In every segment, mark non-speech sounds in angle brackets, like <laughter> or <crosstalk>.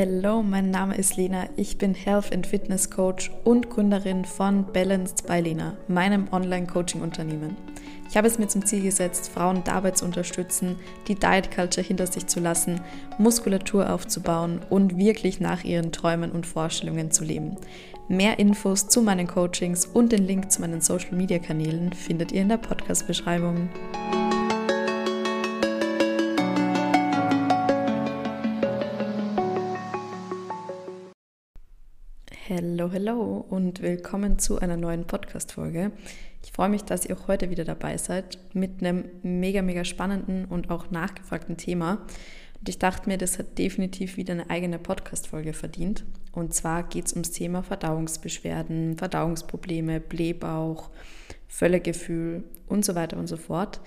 Hello, mein Name ist Lena. Ich bin Health and Fitness Coach und Gründerin von Balanced by Lena, meinem Online-Coaching-Unternehmen. Ich habe es mir zum Ziel gesetzt, Frauen dabei zu unterstützen, die Diet Culture hinter sich zu lassen, Muskulatur aufzubauen und wirklich nach ihren Träumen und Vorstellungen zu leben. Mehr Infos zu meinen Coachings und den Link zu meinen Social Media Kanälen findet ihr in der Podcast-Beschreibung. Hello und willkommen zu einer neuen Podcast-Folge. Ich freue mich, dass ihr auch heute wieder dabei seid mit einem mega, mega spannenden und auch nachgefragten Thema. Und ich dachte mir, das hat definitiv wieder eine eigene Podcast-Folge verdient. Und zwar geht es ums Thema Verdauungsbeschwerden, Verdauungsprobleme, Blähbauch, Völlegefühl und so weiter und so fort.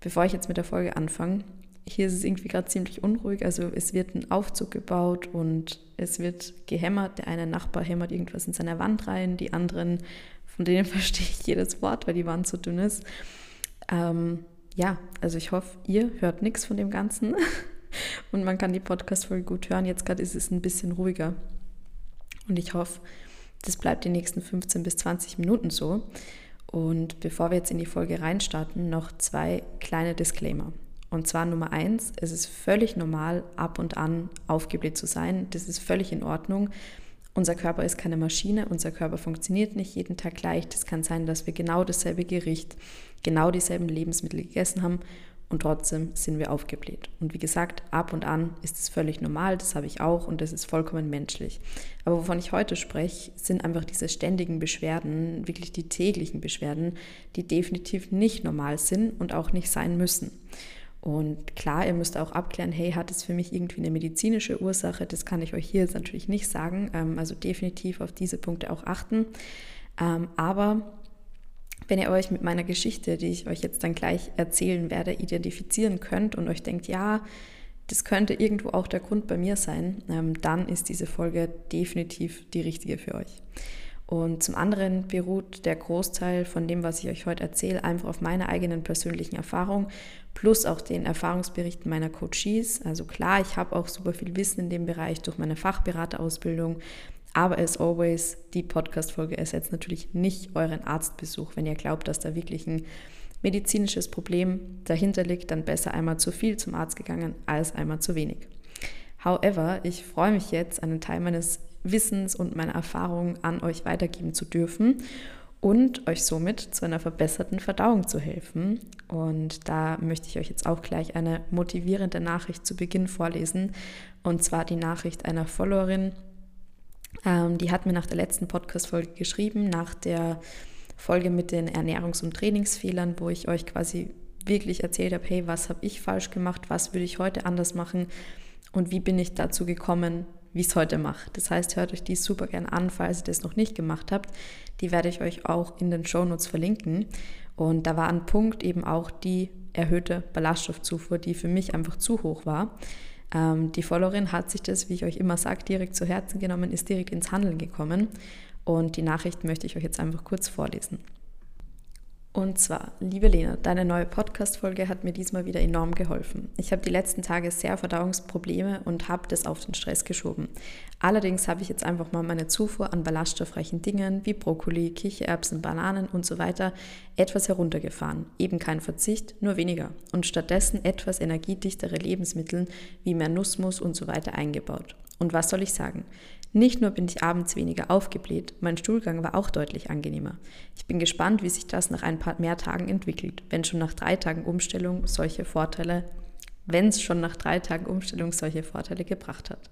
Bevor ich jetzt mit der Folge anfange, hier ist es irgendwie gerade ziemlich unruhig. Also es wird ein Aufzug gebaut und es wird gehämmert. Der eine Nachbar hämmert irgendwas in seine Wand rein, die anderen, von denen <laughs> verstehe ich jedes Wort, weil die Wand so dünn ist. Ähm, ja, also ich hoffe, ihr hört nichts von dem Ganzen <laughs> und man kann die Podcast-Folge gut hören. Jetzt gerade ist es ein bisschen ruhiger und ich hoffe, das bleibt die nächsten 15 bis 20 Minuten so. Und bevor wir jetzt in die Folge reinstarten, noch zwei kleine Disclaimer. Und zwar Nummer eins, es ist völlig normal, ab und an aufgebläht zu sein. Das ist völlig in Ordnung. Unser Körper ist keine Maschine, unser Körper funktioniert nicht jeden Tag gleich. Das kann sein, dass wir genau dasselbe Gericht, genau dieselben Lebensmittel gegessen haben und trotzdem sind wir aufgebläht. Und wie gesagt, ab und an ist es völlig normal, das habe ich auch und das ist vollkommen menschlich. Aber wovon ich heute spreche, sind einfach diese ständigen Beschwerden, wirklich die täglichen Beschwerden, die definitiv nicht normal sind und auch nicht sein müssen. Und klar, ihr müsst auch abklären, hey, hat es für mich irgendwie eine medizinische Ursache? Das kann ich euch hier jetzt natürlich nicht sagen. Ähm, also definitiv auf diese Punkte auch achten. Ähm, aber wenn ihr euch mit meiner Geschichte, die ich euch jetzt dann gleich erzählen werde, identifizieren könnt und euch denkt, ja, das könnte irgendwo auch der Grund bei mir sein, ähm, dann ist diese Folge definitiv die richtige für euch. Und zum anderen beruht der Großteil von dem, was ich euch heute erzähle, einfach auf meiner eigenen persönlichen Erfahrung plus auch den Erfahrungsberichten meiner Coaches. Also klar, ich habe auch super viel Wissen in dem Bereich durch meine Fachberaterausbildung, aber as always, die Podcast-Folge ersetzt natürlich nicht euren Arztbesuch. Wenn ihr glaubt, dass da wirklich ein medizinisches Problem dahinter liegt, dann besser einmal zu viel zum Arzt gegangen als einmal zu wenig. However, ich freue mich jetzt, einen Teil meines Wissens und meiner Erfahrungen an euch weitergeben zu dürfen und euch somit zu einer verbesserten Verdauung zu helfen. Und da möchte ich euch jetzt auch gleich eine motivierende Nachricht zu Beginn vorlesen. Und zwar die Nachricht einer Followerin. Ähm, die hat mir nach der letzten Podcast-Folge geschrieben, nach der Folge mit den Ernährungs- und Trainingsfehlern, wo ich euch quasi wirklich erzählt habe, hey, was habe ich falsch gemacht, was würde ich heute anders machen und wie bin ich dazu gekommen, wie ich es heute mache. Das heißt, hört euch die super gern an, falls ihr das noch nicht gemacht habt. Die werde ich euch auch in den Shownotes verlinken. Und da war ein Punkt eben auch die erhöhte Ballaststoffzufuhr, die für mich einfach zu hoch war. Ähm, die Followerin hat sich das, wie ich euch immer sage, direkt zu Herzen genommen, ist direkt ins Handeln gekommen. Und die Nachricht möchte ich euch jetzt einfach kurz vorlesen. Und zwar, liebe Lena, deine neue Podcast-Folge hat mir diesmal wieder enorm geholfen. Ich habe die letzten Tage sehr Verdauungsprobleme und habe das auf den Stress geschoben. Allerdings habe ich jetzt einfach mal meine Zufuhr an ballaststoffreichen Dingen wie Brokkoli, Kichererbsen, Bananen und so weiter etwas heruntergefahren. Eben kein Verzicht, nur weniger. Und stattdessen etwas energiedichtere Lebensmittel wie mehr Nussmus und so weiter eingebaut. Und was soll ich sagen? Nicht nur bin ich abends weniger aufgebläht, mein Stuhlgang war auch deutlich angenehmer. Ich bin gespannt, wie sich das nach ein paar mehr Tagen entwickelt, wenn schon nach drei Tagen Umstellung solche Vorteile, wenn es schon nach drei Tagen Umstellung solche Vorteile gebracht hat.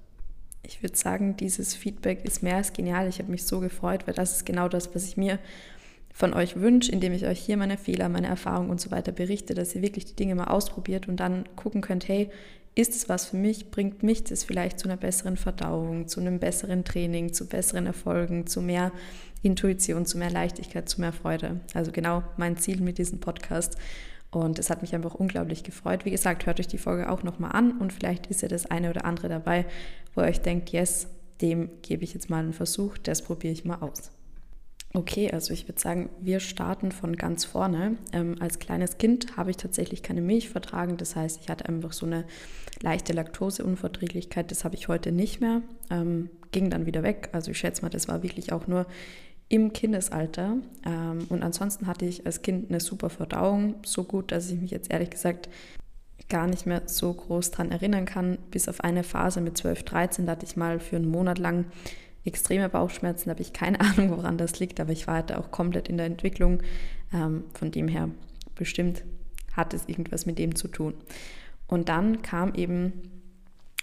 Ich würde sagen, dieses Feedback ist mehr als genial. Ich habe mich so gefreut, weil das ist genau das, was ich mir von euch wünsche, indem ich euch hier meine Fehler, meine Erfahrungen und so weiter berichte, dass ihr wirklich die Dinge mal ausprobiert und dann gucken könnt, hey, ist es was für mich? Bringt mich das vielleicht zu einer besseren Verdauung, zu einem besseren Training, zu besseren Erfolgen, zu mehr Intuition, zu mehr Leichtigkeit, zu mehr Freude? Also genau mein Ziel mit diesem Podcast. Und es hat mich einfach unglaublich gefreut. Wie gesagt, hört euch die Folge auch nochmal an und vielleicht ist ja das eine oder andere dabei, wo ihr euch denkt, yes, dem gebe ich jetzt mal einen Versuch, das probiere ich mal aus. Okay, also ich würde sagen, wir starten von ganz vorne. Ähm, als kleines Kind habe ich tatsächlich keine Milch vertragen. Das heißt, ich hatte einfach so eine leichte Laktoseunverträglichkeit. Das habe ich heute nicht mehr. Ähm, ging dann wieder weg. Also ich schätze mal, das war wirklich auch nur im Kindesalter. Ähm, und ansonsten hatte ich als Kind eine super Verdauung. So gut, dass ich mich jetzt ehrlich gesagt gar nicht mehr so groß dran erinnern kann. Bis auf eine Phase mit 12, 13, da hatte ich mal für einen Monat lang extreme Bauchschmerzen, habe ich keine <laughs> Ahnung, woran das liegt, aber ich war halt auch komplett in der Entwicklung. Ähm, von dem her bestimmt hat es irgendwas mit dem zu tun. Und dann kam eben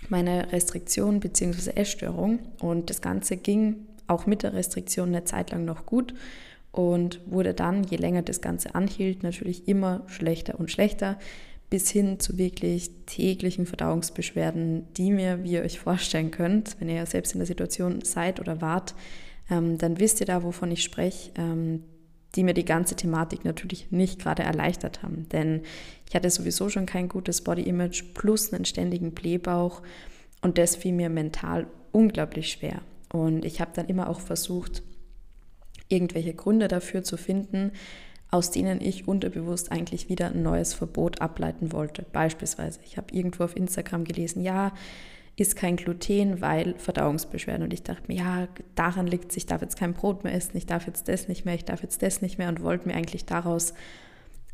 meine Restriktion bzw. Essstörung und das Ganze ging auch mit der Restriktion eine Zeit lang noch gut und wurde dann, je länger das Ganze anhielt, natürlich immer schlechter und schlechter, bis hin zu wirklich täglichen Verdauungsbeschwerden, die mir, wie ihr euch vorstellen könnt, wenn ihr ja selbst in der Situation seid oder wart, ähm, dann wisst ihr da, wovon ich spreche, ähm, die mir die ganze Thematik natürlich nicht gerade erleichtert haben. Denn ich hatte sowieso schon kein gutes Body-Image plus einen ständigen Blähbauch und das fiel mir mental unglaublich schwer. Und ich habe dann immer auch versucht, irgendwelche Gründe dafür zu finden, aus denen ich unterbewusst eigentlich wieder ein neues Verbot ableiten wollte. Beispielsweise, ich habe irgendwo auf Instagram gelesen, ja, ist kein Gluten, weil Verdauungsbeschwerden. Und ich dachte mir, ja, daran liegt es, ich darf jetzt kein Brot mehr essen, ich darf jetzt das nicht mehr, ich darf jetzt das nicht mehr und wollte mir eigentlich daraus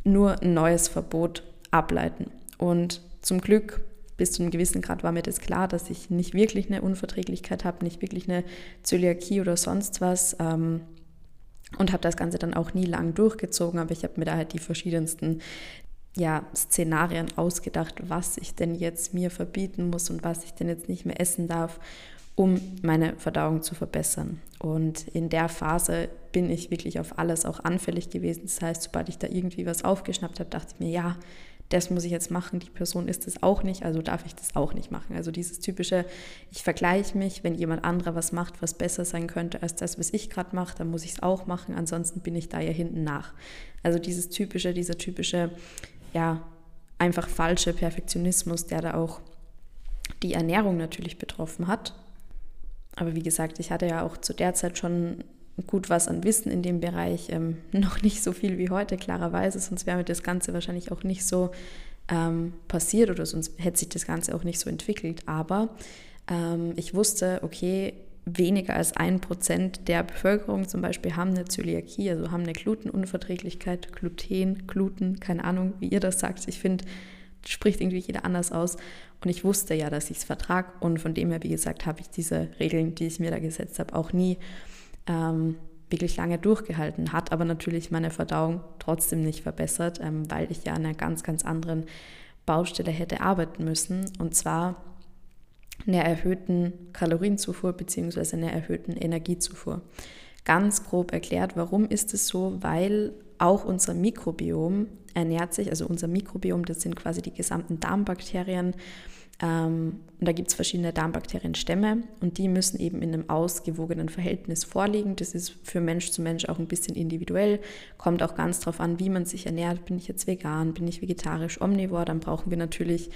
nur ein neues Verbot ableiten. Und zum Glück, bis zu einem gewissen Grad war mir das klar, dass ich nicht wirklich eine Unverträglichkeit habe, nicht wirklich eine Zöliakie oder sonst was. Ähm, und habe das Ganze dann auch nie lang durchgezogen, aber ich habe mir da halt die verschiedensten ja, Szenarien ausgedacht, was ich denn jetzt mir verbieten muss und was ich denn jetzt nicht mehr essen darf, um meine Verdauung zu verbessern. Und in der Phase bin ich wirklich auf alles auch anfällig gewesen. Das heißt, sobald ich da irgendwie was aufgeschnappt habe, dachte ich mir, ja, das muss ich jetzt machen, die Person ist es auch nicht, also darf ich das auch nicht machen. Also dieses typische, ich vergleiche mich, wenn jemand anderer was macht, was besser sein könnte als das, was ich gerade mache, dann muss ich es auch machen, ansonsten bin ich da ja hinten nach. Also dieses typische, dieser typische, ja, einfach falsche Perfektionismus, der da auch die Ernährung natürlich betroffen hat. Aber wie gesagt, ich hatte ja auch zu der Zeit schon gut was an Wissen in dem Bereich, ähm, <laughs> noch nicht so viel wie heute, klarerweise, sonst wäre mir das Ganze wahrscheinlich auch nicht so ähm, passiert oder sonst hätte sich das Ganze auch nicht so entwickelt. Aber ähm, ich wusste, okay, weniger als ein Prozent der Bevölkerung zum Beispiel haben eine Zöliakie, also haben eine Glutenunverträglichkeit, Gluten, Gluten, keine Ahnung, wie ihr das sagt. Ich finde, spricht irgendwie jeder anders aus. Und ich wusste ja, dass ich es vertrage. Und von dem her, wie gesagt, habe ich diese Regeln, die ich mir da gesetzt habe, auch nie ähm, wirklich lange durchgehalten, hat aber natürlich meine Verdauung trotzdem nicht verbessert, ähm, weil ich ja an einer ganz, ganz anderen Baustelle hätte arbeiten müssen. Und zwar einer erhöhten Kalorienzufuhr bzw. einer erhöhten Energiezufuhr. Ganz grob erklärt, warum ist es so? Weil auch unser Mikrobiom ernährt sich, also unser Mikrobiom, das sind quasi die gesamten Darmbakterien, und da gibt es verschiedene Darmbakterienstämme und die müssen eben in einem ausgewogenen Verhältnis vorliegen. Das ist für Mensch zu Mensch auch ein bisschen individuell. Kommt auch ganz darauf an, wie man sich ernährt. Bin ich jetzt vegan, bin ich vegetarisch, omnivor, dann brauchen wir natürlich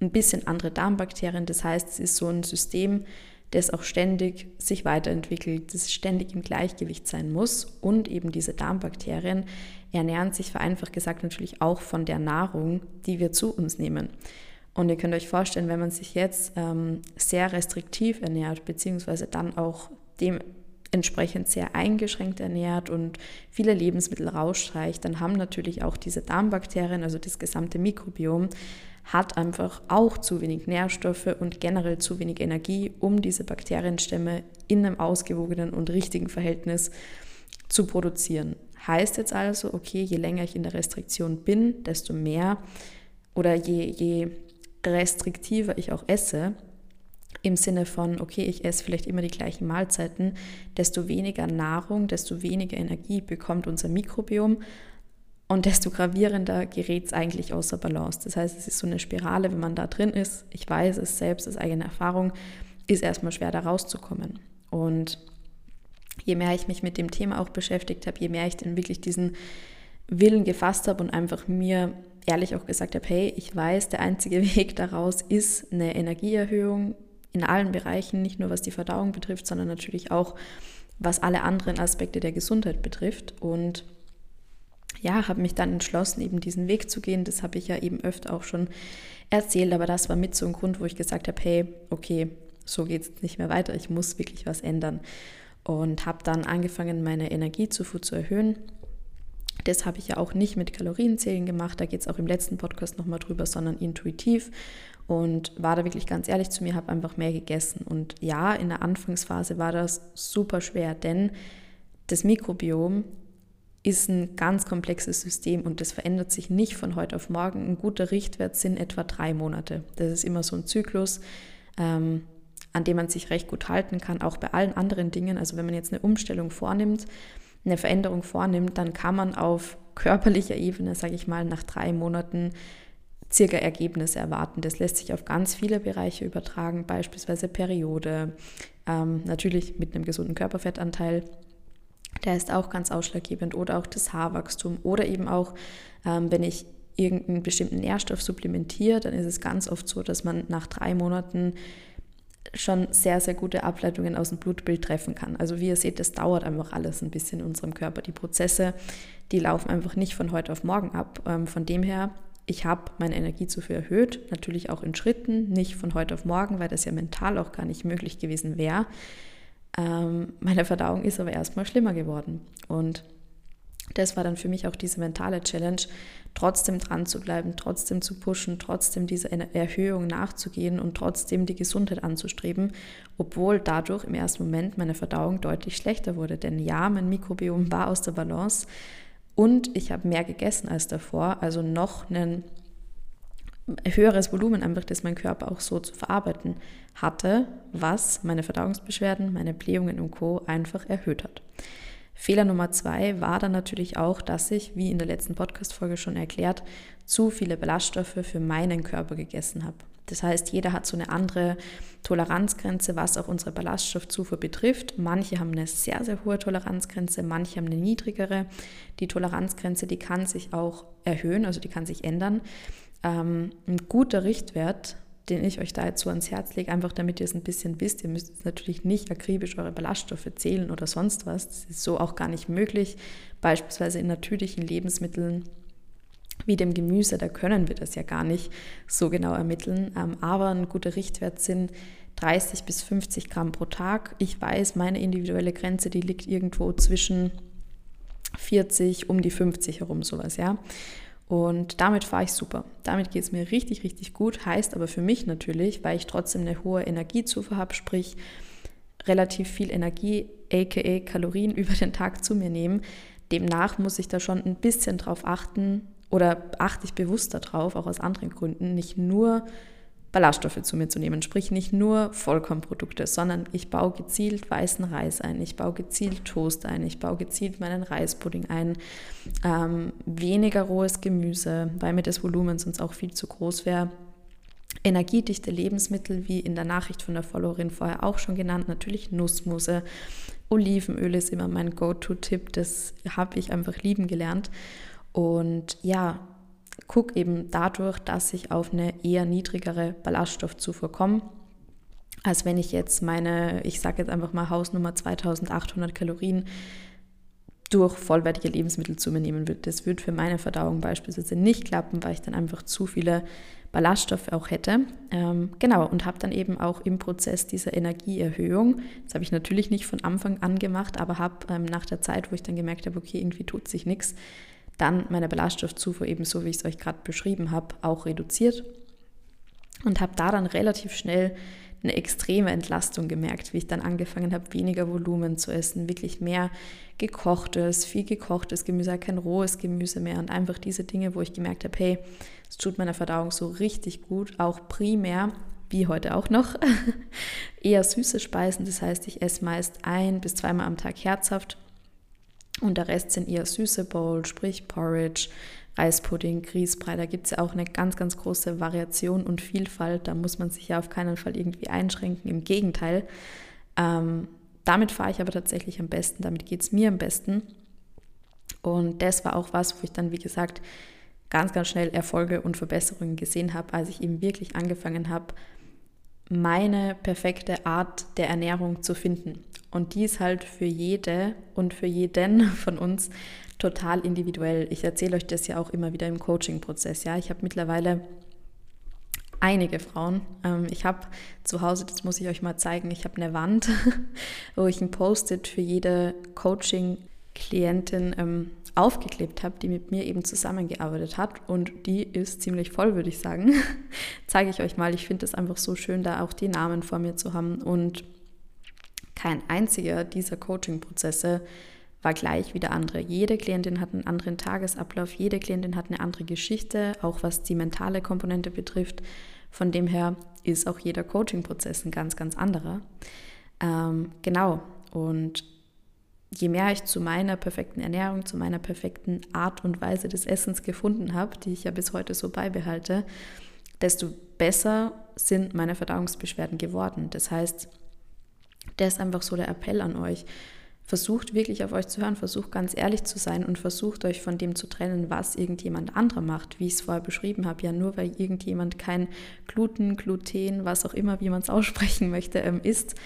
ein bisschen andere Darmbakterien. Das heißt, es ist so ein System, das auch ständig sich weiterentwickelt, das ständig im Gleichgewicht sein muss. Und eben diese Darmbakterien ernähren sich vereinfacht gesagt natürlich auch von der Nahrung, die wir zu uns nehmen. Und ihr könnt euch vorstellen, wenn man sich jetzt ähm, sehr restriktiv ernährt, beziehungsweise dann auch dementsprechend sehr eingeschränkt ernährt und viele Lebensmittel rausstreicht, dann haben natürlich auch diese Darmbakterien, also das gesamte Mikrobiom, hat einfach auch zu wenig Nährstoffe und generell zu wenig Energie, um diese Bakterienstämme in einem ausgewogenen und richtigen Verhältnis zu produzieren. Heißt jetzt also, okay, je länger ich in der Restriktion bin, desto mehr oder je, je restriktiver ich auch esse, im Sinne von, okay, ich esse vielleicht immer die gleichen Mahlzeiten, desto weniger Nahrung, desto weniger Energie bekommt unser Mikrobiom und desto gravierender gerät es eigentlich außer Balance. Das heißt, es ist so eine Spirale, wenn man da drin ist, ich weiß es selbst aus eigener Erfahrung, ist erstmal schwer da rauszukommen. Und je mehr ich mich mit dem Thema auch beschäftigt habe, je mehr ich dann wirklich diesen Willen gefasst habe und einfach mir ehrlich auch gesagt habe, hey, ich weiß, der einzige <laughs> Weg daraus ist eine Energieerhöhung in allen Bereichen, nicht nur was die Verdauung betrifft, sondern natürlich auch was alle anderen Aspekte der Gesundheit betrifft. Und ja, habe mich dann entschlossen, eben diesen Weg zu gehen. Das habe ich ja eben öfter auch schon erzählt, aber das war mit so ein Grund, wo ich gesagt habe, hey, okay, so geht es nicht mehr weiter, ich muss wirklich was ändern. Und habe dann angefangen, meine Energiezufuhr zu erhöhen. Das habe ich ja auch nicht mit Kalorienzählen gemacht, da geht es auch im letzten Podcast nochmal drüber, sondern intuitiv und war da wirklich ganz ehrlich zu mir, habe einfach mehr gegessen. Und ja, in der Anfangsphase war das super schwer, denn das Mikrobiom ist ein ganz komplexes System und das verändert sich nicht von heute auf morgen. Ein guter Richtwert sind etwa drei Monate. Das ist immer so ein Zyklus, ähm, an dem man sich recht gut halten kann, auch bei allen anderen Dingen. Also wenn man jetzt eine Umstellung vornimmt, eine Veränderung vornimmt, dann kann man auf körperlicher Ebene, sage ich mal, nach drei Monaten circa Ergebnisse erwarten. Das lässt sich auf ganz viele Bereiche übertragen, beispielsweise Periode, ähm, natürlich mit einem gesunden Körperfettanteil. Der ist auch ganz ausschlaggebend oder auch das Haarwachstum oder eben auch, ähm, wenn ich irgendeinen bestimmten Nährstoff supplementiere, dann ist es ganz oft so, dass man nach drei Monaten schon sehr, sehr gute Ableitungen aus dem Blutbild treffen kann. Also wie ihr seht, das dauert einfach alles ein bisschen in unserem Körper. Die Prozesse, die laufen einfach nicht von heute auf morgen ab. Ähm, von dem her ich habe meine Energiezufuhr erhöht, natürlich auch in Schritten, nicht von heute auf morgen, weil das ja mental auch gar nicht möglich gewesen wäre. Ähm, meine Verdauung ist aber erstmal schlimmer geworden. Und das war dann für mich auch diese mentale Challenge, trotzdem dran zu bleiben, trotzdem zu pushen, trotzdem diese Erhöhung nachzugehen und trotzdem die Gesundheit anzustreben, obwohl dadurch im ersten Moment meine Verdauung deutlich schlechter wurde. Denn ja, mein Mikrobiom war aus der Balance, und ich habe mehr gegessen als davor, also noch ein höheres Volumen einfach, das mein Körper auch so zu verarbeiten hatte, was meine Verdauungsbeschwerden, meine Blähungen und Co. einfach erhöht hat. Fehler Nummer zwei war dann natürlich auch, dass ich, wie in der letzten Podcast-Folge schon erklärt, zu viele Ballaststoffe für meinen Körper gegessen habe. Das heißt, jeder hat so eine andere Toleranzgrenze, was auch unsere Ballaststoffzufuhr betrifft. Manche haben eine sehr, sehr hohe Toleranzgrenze, manche haben eine niedrigere. Die Toleranzgrenze, die kann sich auch erhöhen, also die kann sich ändern. Ähm, ein guter Richtwert, den ich euch da jetzt so ans Herz lege, einfach damit ihr es ein bisschen wisst. Ihr müsst jetzt natürlich nicht akribisch eure Ballaststoffe zählen oder sonst was. Das ist so auch gar nicht möglich. Beispielsweise in natürlichen Lebensmitteln wie dem Gemüse, da können wir das ja gar nicht so genau ermitteln. Ähm, aber ein guter Richtwert sind 30 bis 50 Gramm pro Tag. Ich weiß, meine individuelle Grenze, die liegt irgendwo zwischen 40, um die 50 herum, sowas, ja. Und damit fahre ich super. Damit geht es mir richtig, richtig gut. Heißt aber für mich natürlich, weil ich trotzdem eine hohe Energiezufuhr habe, sprich relativ viel Energie, aka Kalorien <laughs> über den Tag zu mir nehmen. Demnach muss ich da schon ein bisschen drauf achten, oder achte ich bewusst darauf, auch aus anderen Gründen, nicht nur Ballaststoffe zu mir zu nehmen, sprich nicht nur Vollkornprodukte, sondern ich baue gezielt weißen Reis ein, ich baue gezielt Toast ein, ich baue gezielt meinen Reispudding ein, ähm, weniger rohes Gemüse, weil mir das Volumen sonst auch viel zu groß wäre. Energiedichte Lebensmittel, wie in der Nachricht von der Followerin vorher auch schon genannt, natürlich Nussmusse. Olivenöl ist immer mein Go-To-Tipp, das habe ich einfach lieben gelernt. Und ja, guck eben dadurch, dass ich auf eine eher niedrigere Ballaststoffzufuhr komme, als wenn ich jetzt meine, ich sage jetzt einfach mal Hausnummer 2800 Kalorien durch vollwertige Lebensmittel zu mir nehmen würde. Das würde für meine Verdauung beispielsweise nicht klappen, weil ich dann einfach zu viele Ballaststoffe auch hätte. Ähm, genau, und habe dann eben auch im Prozess dieser Energieerhöhung, das habe ich natürlich nicht von Anfang an gemacht, aber habe ähm, nach der Zeit, wo ich dann gemerkt habe, okay, irgendwie tut sich nichts, dann meine Ballaststoffzufuhr eben so, wie ich es euch gerade beschrieben habe, auch reduziert und habe da dann relativ schnell eine extreme Entlastung gemerkt, wie ich dann angefangen habe, weniger Volumen zu essen, wirklich mehr gekochtes, viel gekochtes Gemüse, kein rohes Gemüse mehr und einfach diese Dinge, wo ich gemerkt habe, hey, es tut meiner Verdauung so richtig gut, auch primär, wie heute auch noch, <laughs> eher süße Speisen. Das heißt, ich esse meist ein bis zweimal am Tag herzhaft und der Rest sind eher süße Bowl, sprich Porridge, Reispudding, Grießbrei. Da gibt es ja auch eine ganz, ganz große Variation und Vielfalt. Da muss man sich ja auf keinen Fall irgendwie einschränken. Im Gegenteil. Ähm, damit fahre ich aber tatsächlich am besten. Damit geht es mir am besten. Und das war auch was, wo ich dann, wie gesagt, ganz, ganz schnell Erfolge und Verbesserungen gesehen habe, als ich eben wirklich angefangen habe, meine perfekte Art der Ernährung zu finden. Und die ist halt für jede und für jeden <laughs> von uns total individuell. Ich erzähle euch das ja auch immer wieder im Coaching-Prozess. Ja, ich habe mittlerweile einige Frauen. Ähm, ich habe zu Hause, das muss ich euch mal zeigen, ich habe eine Wand, <laughs> wo ich ein Post-it für jede Coaching-Klientin ähm, aufgeklebt habe, die mit mir eben zusammengearbeitet hat. Und die ist ziemlich voll, würde ich sagen. <laughs> Zeige ich euch mal. Ich finde es einfach so schön, da auch die Namen vor mir zu haben. Und kein einziger dieser Coaching-Prozesse war gleich wie der andere. Jede Klientin hat einen anderen Tagesablauf, jede Klientin hat eine andere Geschichte, auch was die mentale Komponente betrifft. Von dem her ist auch jeder Coaching-Prozess ein ganz, ganz anderer. Ähm, genau. Und je mehr ich zu meiner perfekten Ernährung, zu meiner perfekten Art und Weise des Essens gefunden habe, die ich ja bis heute so beibehalte, desto besser sind meine Verdauungsbeschwerden geworden. Das heißt, der ist einfach so der Appell an euch. Versucht wirklich auf euch zu hören, versucht ganz ehrlich zu sein und versucht euch von dem zu trennen, was irgendjemand anderer macht, wie ich es vorher beschrieben habe. Ja, nur weil irgendjemand kein Gluten, Gluten, was auch immer, wie man es <laughs> aussprechen möchte, ähm, isst,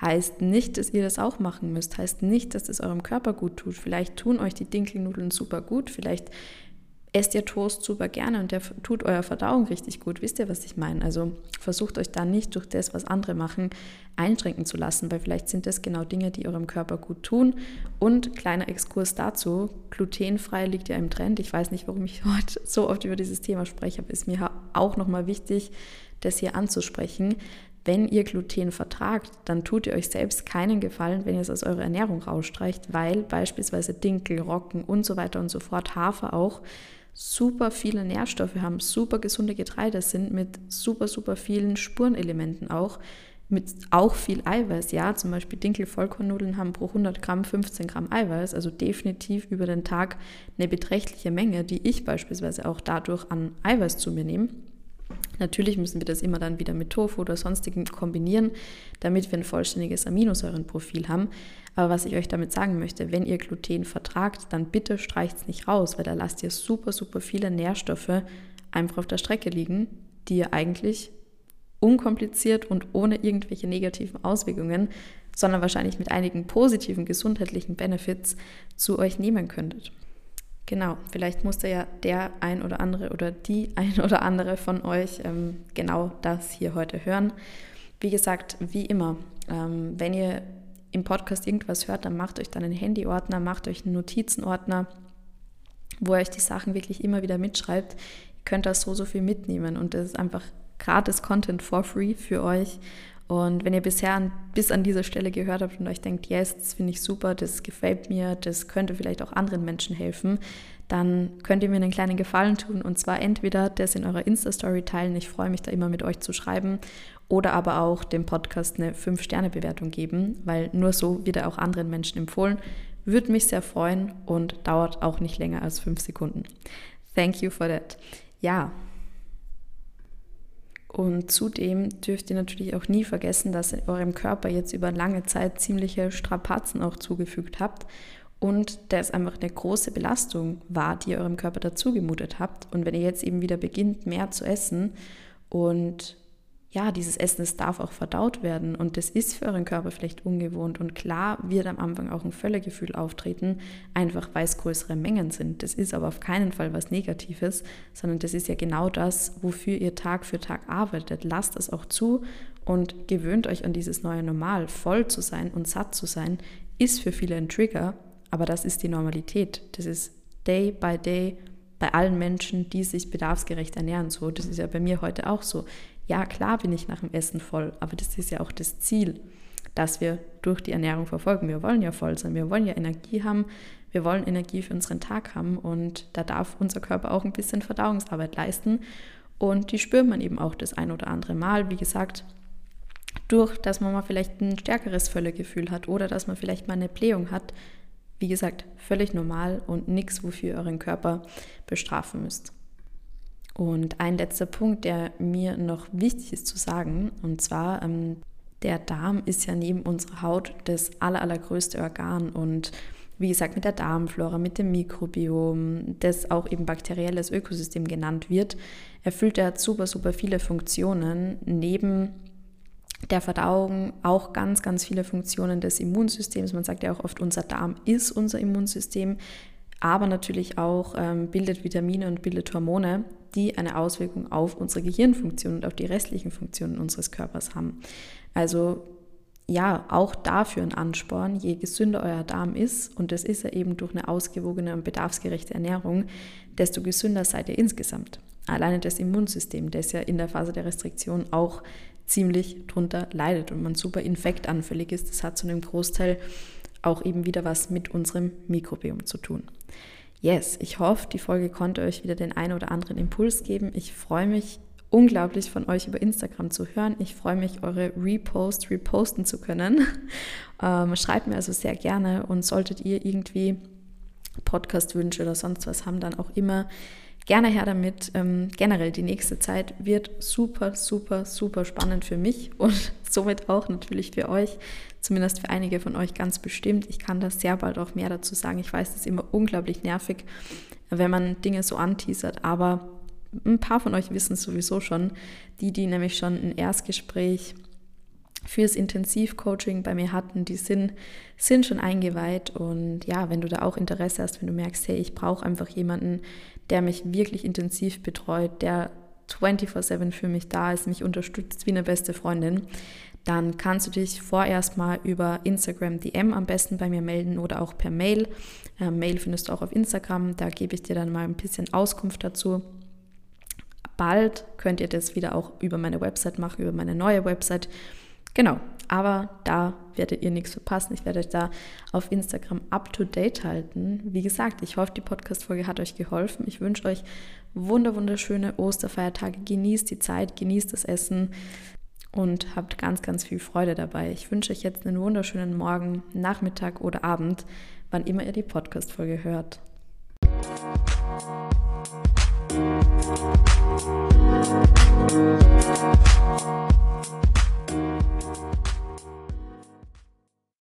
heißt nicht, dass ihr das auch machen müsst, heißt nicht, dass es eurem Körper gut tut. Vielleicht tun euch die Dinkelnudeln super gut, vielleicht esst ihr Toast super gerne und der tut eurer Verdauung richtig gut. Wisst ihr, was ich meine? Also versucht euch da nicht durch das, was andere machen, einschränken zu lassen, weil vielleicht sind das genau Dinge, die eurem Körper gut tun. Und kleiner Exkurs dazu, glutenfrei liegt ja im Trend. Ich weiß nicht, warum ich <laughs> heute so oft über dieses Thema spreche, aber ist mir auch nochmal wichtig, das hier anzusprechen. Wenn ihr Gluten vertragt, dann tut ihr euch selbst keinen Gefallen, wenn ihr es aus eurer Ernährung rausstreicht, weil beispielsweise Dinkel, Rocken und so weiter und so fort, Hafer auch, super viele Nährstoffe haben, super gesunde Getreide sind mit super, super vielen Spurenelementen auch, mit auch viel Eiweiß. Ja, zum Beispiel Dinkel-Vollkornnudeln haben pro 100 Gramm 15 Gramm Eiweiß, also definitiv über den Tag eine beträchtliche Menge, die ich beispielsweise auch dadurch an Eiweiß zu mir nehme. Natürlich müssen wir das immer dann wieder mit Tofu oder sonstigen kombinieren, damit wir ein vollständiges Aminosäurenprofil haben. Aber was ich euch damit sagen möchte, wenn ihr Gluten vertragt, dann bitte streicht es nicht raus, weil da lasst ihr super, super viele Nährstoffe einfach auf der Strecke liegen, die ihr eigentlich unkompliziert und ohne irgendwelche negativen Auswirkungen, sondern wahrscheinlich mit einigen positiven gesundheitlichen Benefits zu euch nehmen könntet. Genau, vielleicht musste ja der ein oder andere oder die <laughs> ein oder andere von euch ähm, genau das hier heute hören. Wie gesagt, wie immer, ähm, wenn ihr im Podcast irgendwas hört, dann macht euch dann einen Handyordner, macht euch einen Notizenordner, wo ihr euch die Sachen wirklich immer wieder mitschreibt. Ihr könnt da so, so viel mitnehmen und das ist einfach gratis Content for free für euch. Und wenn ihr bisher an, bis an dieser Stelle gehört habt und euch denkt, yes, das finde ich super, das gefällt mir, das könnte vielleicht auch anderen Menschen helfen, dann könnt ihr mir einen kleinen Gefallen tun und zwar entweder das in eurer Insta-Story teilen, ich freue mich da immer mit euch zu schreiben, oder aber auch dem Podcast eine 5-Sterne-Bewertung geben, weil nur so wird er auch anderen Menschen empfohlen. Würde mich sehr freuen und dauert auch nicht länger als 5 Sekunden. Thank you for that. Ja, und zudem dürft ihr natürlich auch nie vergessen, dass ihr eurem Körper jetzt über lange Zeit ziemliche Strapazen auch zugefügt habt und das einfach eine große Belastung war, die ihr eurem Körper dazugemutet habt. Und wenn ihr jetzt eben wieder beginnt, mehr zu essen und ja, dieses Essen, es darf auch verdaut werden und das ist für euren Körper vielleicht ungewohnt und klar wird am Anfang auch ein Völlegefühl auftreten, einfach weil es größere Mengen sind. Das ist aber auf keinen Fall was Negatives, sondern das ist ja genau das, wofür ihr Tag für Tag arbeitet. Lasst es auch zu und gewöhnt euch an dieses neue Normal. Voll zu sein und satt zu sein, ist für viele ein Trigger, aber das ist die Normalität. Das ist Day by Day bei allen Menschen, die sich bedarfsgerecht ernähren. So, das ist ja bei mir heute auch so ja, klar bin ich nach dem Essen voll, aber das ist ja auch das Ziel, das wir durch die Ernährung verfolgen. Wir wollen ja voll sein, wir wollen ja Energie haben, wir wollen Energie für unseren Tag haben und da darf unser Körper auch ein bisschen Verdauungsarbeit leisten und die spürt man eben auch das ein oder andere Mal. Wie gesagt, durch, dass man mal vielleicht ein stärkeres Völlegefühl hat oder dass man vielleicht mal eine Blähung hat. Wie gesagt, völlig normal und nichts, wofür ihr euren Körper bestrafen müsst. Und ein letzter Punkt, der mir noch wichtig ist zu sagen, und zwar, ähm, der Darm ist ja neben unserer Haut das aller, allergrößte Organ. Und wie gesagt, mit der Darmflora, mit dem Mikrobiom, das auch eben bakterielles Ökosystem genannt wird, erfüllt er super, super viele Funktionen. Neben der Verdauung auch ganz, ganz viele Funktionen des Immunsystems. Man sagt ja auch oft, unser Darm ist unser Immunsystem, aber natürlich auch ähm, bildet Vitamine und bildet Hormone, die eine Auswirkung auf unsere Gehirnfunktion und auf die restlichen Funktionen unseres Körpers haben. Also ja, auch dafür ein Ansporn, je gesünder euer Darm ist, und das ist er eben durch eine ausgewogene und bedarfsgerechte Ernährung, desto gesünder seid ihr insgesamt. Alleine das Immunsystem, das ja in der Phase der Restriktion auch ziemlich drunter leidet und man super infektanfällig ist, das hat zu einem Großteil auch eben wieder was mit unserem Mikrobiom zu tun. Yes, ich hoffe, die Folge konnte euch wieder den einen oder anderen Impuls geben. Ich freue mich unglaublich von euch über Instagram zu hören. Ich freue mich, eure Reposts reposten zu können. <laughs> Ähm, schreibt mir also sehr gerne und solltet ihr irgendwie Podcast-Wünsche oder sonst was haben, dann auch immer gerne her damit. Ähm, generell die nächste Zeit wird super, super, super spannend für mich <laughs> und somit auch natürlich für euch, zumindest für einige von euch ganz bestimmt. Ich kann da sehr bald auch mehr dazu sagen. Ich weiß, es ist immer unglaublich nervig, wenn man Dinge so anteasert, aber ein paar von euch wissen es sowieso schon, die, die nämlich schon ein Erstgespräch fürs Intensivcoaching bei mir hatten, die sind, sind schon eingeweiht. Und ja, wenn du da auch Interesse hast, wenn du merkst, hey, ich brauche einfach jemanden, der mich wirklich intensiv betreut, der 24-7 für mich da ist, mich unterstützt wie eine beste Freundin, dann kannst du dich vorerst mal über Instagram DM am besten bei mir melden oder auch per Mail. Äh, Mail findest du auch auf Instagram, da gebe ich dir dann mal ein bisschen Auskunft dazu. Bald könnt ihr das wieder auch über meine Website machen, über meine neue Website. Genau, aber da werdet ihr nichts verpassen. Ich werde euch da auf Instagram up to date halten. Wie gesagt, ich hoffe, die Podcast-Folge hat euch geholfen. Ich wünsche euch wunder wunderschöne Osterfeiertage. Genießt die Zeit, genießt das Essen und habt ganz, ganz viel Freude dabei. Ich wünsche euch jetzt einen wunderschönen Morgen, Nachmittag oder Abend, wann immer ihr die Podcast-Folge hört.